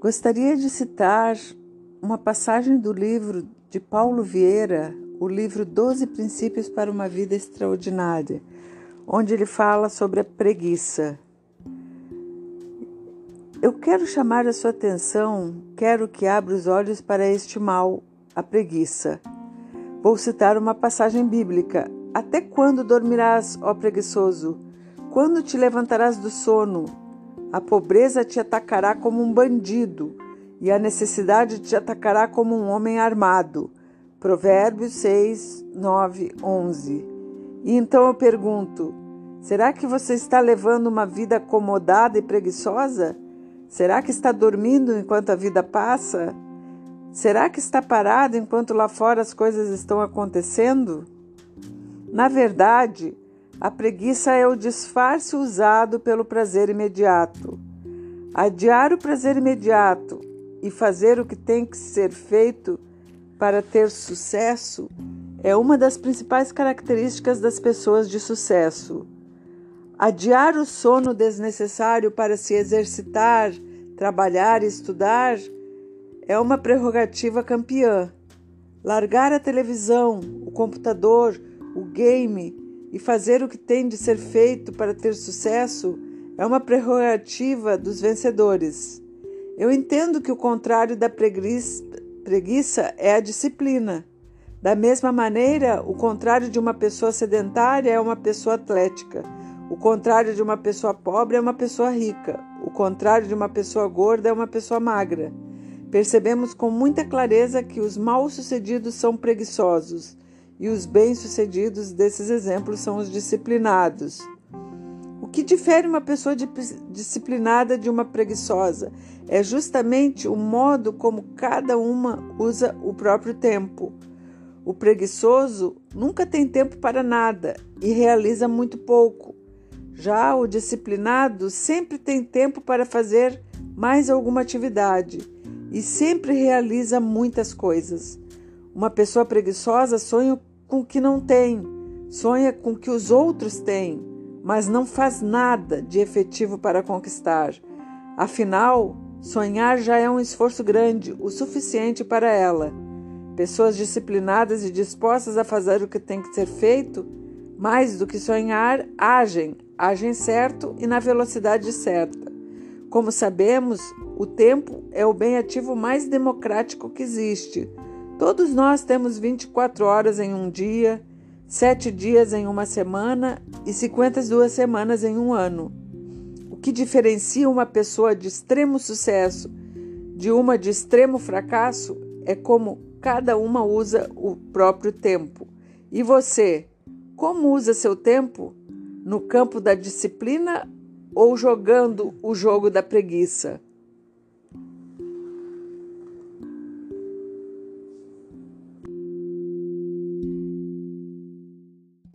Gostaria de citar uma passagem do livro de Paulo Vieira, o livro Doze Princípios para uma Vida Extraordinária, onde ele fala sobre a preguiça. Eu quero chamar a sua atenção, quero que abra os olhos para este mal, a preguiça. Vou citar uma passagem bíblica. Até quando dormirás, ó preguiçoso? Quando te levantarás do sono? A pobreza te atacará como um bandido, e a necessidade te atacará como um homem armado. Provérbios 6, 9, 11. E então eu pergunto: será que você está levando uma vida acomodada e preguiçosa? Será que está dormindo enquanto a vida passa? Será que está parado enquanto lá fora as coisas estão acontecendo? Na verdade, a preguiça é o disfarce usado pelo prazer imediato. Adiar o prazer imediato e fazer o que tem que ser feito para ter sucesso é uma das principais características das pessoas de sucesso. Adiar o sono desnecessário para se exercitar, trabalhar e estudar é uma prerrogativa campeã. Largar a televisão, o computador, o game e fazer o que tem de ser feito para ter sucesso é uma prerrogativa dos vencedores. Eu entendo que o contrário da preguiça é a disciplina. Da mesma maneira, o contrário de uma pessoa sedentária é uma pessoa atlética. O contrário de uma pessoa pobre é uma pessoa rica. O contrário de uma pessoa gorda é uma pessoa magra. Percebemos com muita clareza que os mal-sucedidos são preguiçosos e os bem-sucedidos desses exemplos são os disciplinados. O que difere uma pessoa disciplinada de uma preguiçosa é justamente o modo como cada uma usa o próprio tempo. O preguiçoso nunca tem tempo para nada e realiza muito pouco. Já o disciplinado sempre tem tempo para fazer mais alguma atividade e sempre realiza muitas coisas. Uma pessoa preguiçosa sonha com o que não tem, sonha com o que os outros têm, mas não faz nada de efetivo para conquistar. Afinal, sonhar já é um esforço grande, o suficiente para ela. Pessoas disciplinadas e dispostas a fazer o que tem que ser feito, mais do que sonhar, agem, agem certo e na velocidade certa. Como sabemos, o tempo é o bem ativo mais democrático que existe. Todos nós temos 24 horas em um dia, 7 dias em uma semana e 52 semanas em um ano. O que diferencia uma pessoa de extremo sucesso de uma de extremo fracasso é como cada uma usa o próprio tempo. E você, como usa seu tempo? No campo da disciplina ou jogando o jogo da preguiça?